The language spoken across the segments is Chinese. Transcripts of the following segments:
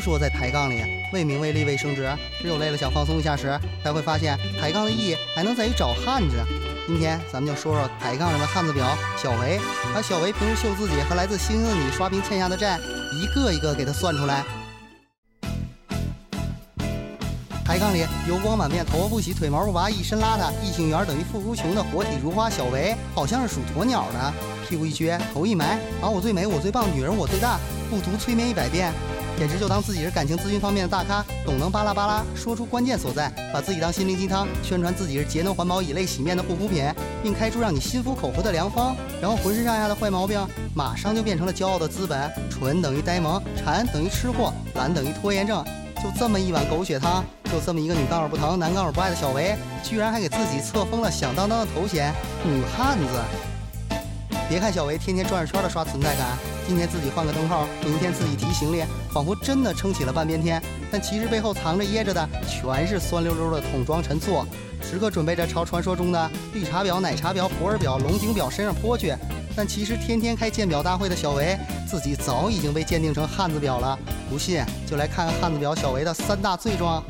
说在抬杠里为名为利为升职，只有累了想放松一下时，才会发现抬杠的意义还能在于找汉子。今天咱们就说说抬杠上的汉子表小维，把小维平时秀自己和来自星星的你刷屏欠下的债，一个一个给他算出来。抬杠里油光满面、头发不洗、腿毛不拔、一身邋遢、异性缘等于腹股穷的活体如花小维，好像是属鸵鸟的，屁股一撅，头一埋，啊我最美，我最棒，女人我最大，不读催眠一百遍，简直就当自己是感情咨询方面的大咖，懂能巴拉巴拉说出关键所在，把自己当心灵鸡汤，宣传自己是节能环保、以泪洗面的护肤品，并开出让你心服口服的良方，然后浑身上下的坏毛病马上就变成了骄傲的资本，蠢等于呆萌，馋等于吃货，懒等于拖延症。就这么一碗狗血汤，就这么一个女杠友不疼，男杠友不爱的小维，居然还给自己册封了响当当的头衔——女汉子。别看小维天天转着圈的刷存在感，今天自己换个灯泡，明天自己提行李，仿佛真的撑起了半边天，但其实背后藏着掖着的全是酸溜溜的桶装陈醋，时刻准备着朝传说中的绿茶婊、奶茶婊、普洱婊、龙井婊身上泼去。但其实天天开鉴表大会的小维，自己早已经被鉴定成汉子婊了。不信就来看看汉子婊小维的三大罪状：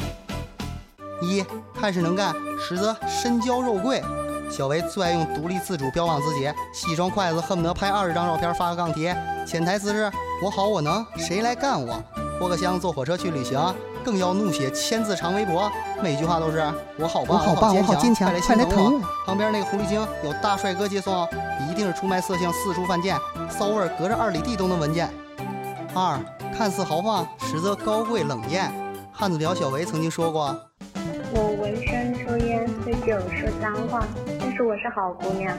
一看事能干，实则身娇肉贵。小维最爱用独立自主标榜自己，细双筷子恨不得拍二十张照片发个杠贴，潜台词是我好我能，谁来干我？拖个箱坐火车去旅行，更要怒写千字长微博，每句话都是我好棒，我好棒，我好坚强，快来疼我！旁边那个狐狸精有大帅哥接送，一定是出卖色相，四处犯贱，骚味隔着二里地都能闻见。二看似豪放，实则高贵冷艳。汉子表小维曾经说过：“我闻声抽烟，喝酒说脏话，我是好姑娘。”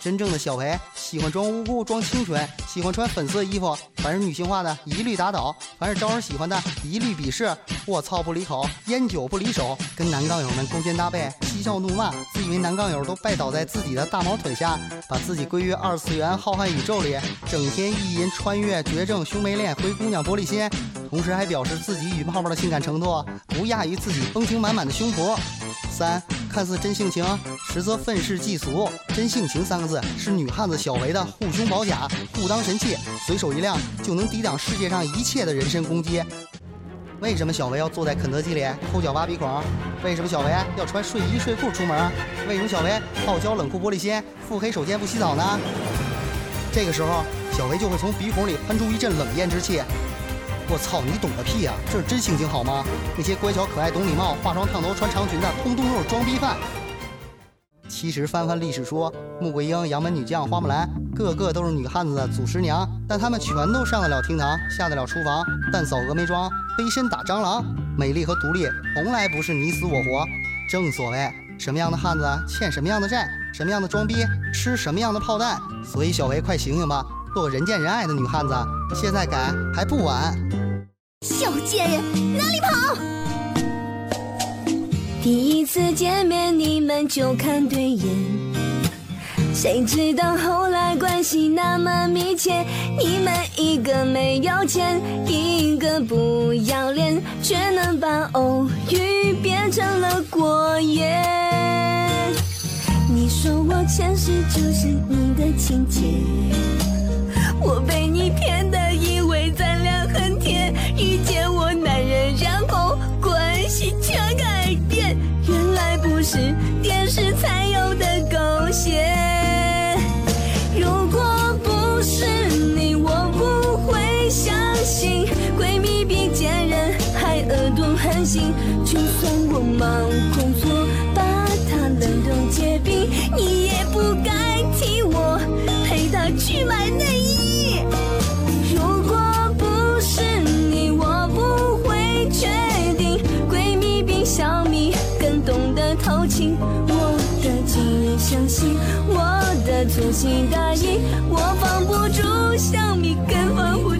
真正的小维喜欢装无辜、装清纯，喜欢穿粉色衣服，凡是女性化的一律打倒，凡是招人喜欢的一律鄙视。卧槽不离口，烟酒不离手，跟男杠友们勾肩搭背，嬉笑怒骂，自以为男杠友都拜倒在自己的大毛腿下，把自己归于二次元浩瀚宇宙里，整天意淫穿越绝症、兄妹恋、灰姑娘、玻璃心，同时还表示自己与泡泡的性感程度不亚于自己风情满满的胸脯。三看似真性情，实则愤世嫉俗。真性情三个字是女汉子小维的护胸宝甲，护当神器，随手一亮就能抵挡世界上一切的人身攻击。为什么小维要坐在肯德基里抠脚挖鼻孔？为什么小维要穿睡衣睡裤出门？为什么小维傲娇冷酷玻璃心，腹黑手贱不洗澡呢？这个时候，小维就会从鼻孔里喷出一阵冷艳之气。我操，你懂个屁呀！这是真性情好吗？那些乖巧可爱、懂礼貌、化妆烫头、穿长裙的，通通都是装逼犯。其实翻翻历史书，穆桂英、杨门女将花木兰，个个都是女汉子的祖师娘，但她们全都上得了厅堂，下得了厨房，但扫峨眉庄，飞身打蟑螂。美丽和独立从来不是你死我活。正所谓，什么样的汉子欠什么样的债，什么样的装逼吃什么样的炮弹。所以小维，快醒醒吧！做个人见人爱的女汉子，现在改还不晚。小贱人，哪里跑？第一次见面你们就看对眼，谁知道后来关系那么密切，你们一个没有钱，一个不要脸，却能把偶遇变成了过夜。你说我前世就是你的亲姐。我被你骗的，是电视才有的狗血。如果不是你，我不会相信闺蜜比贱人还恶毒狠心。就算我忙工作，把她冷冻结冰，你也不该替我陪她去买那情我的情也相信我的粗心大意我防不住像你根本不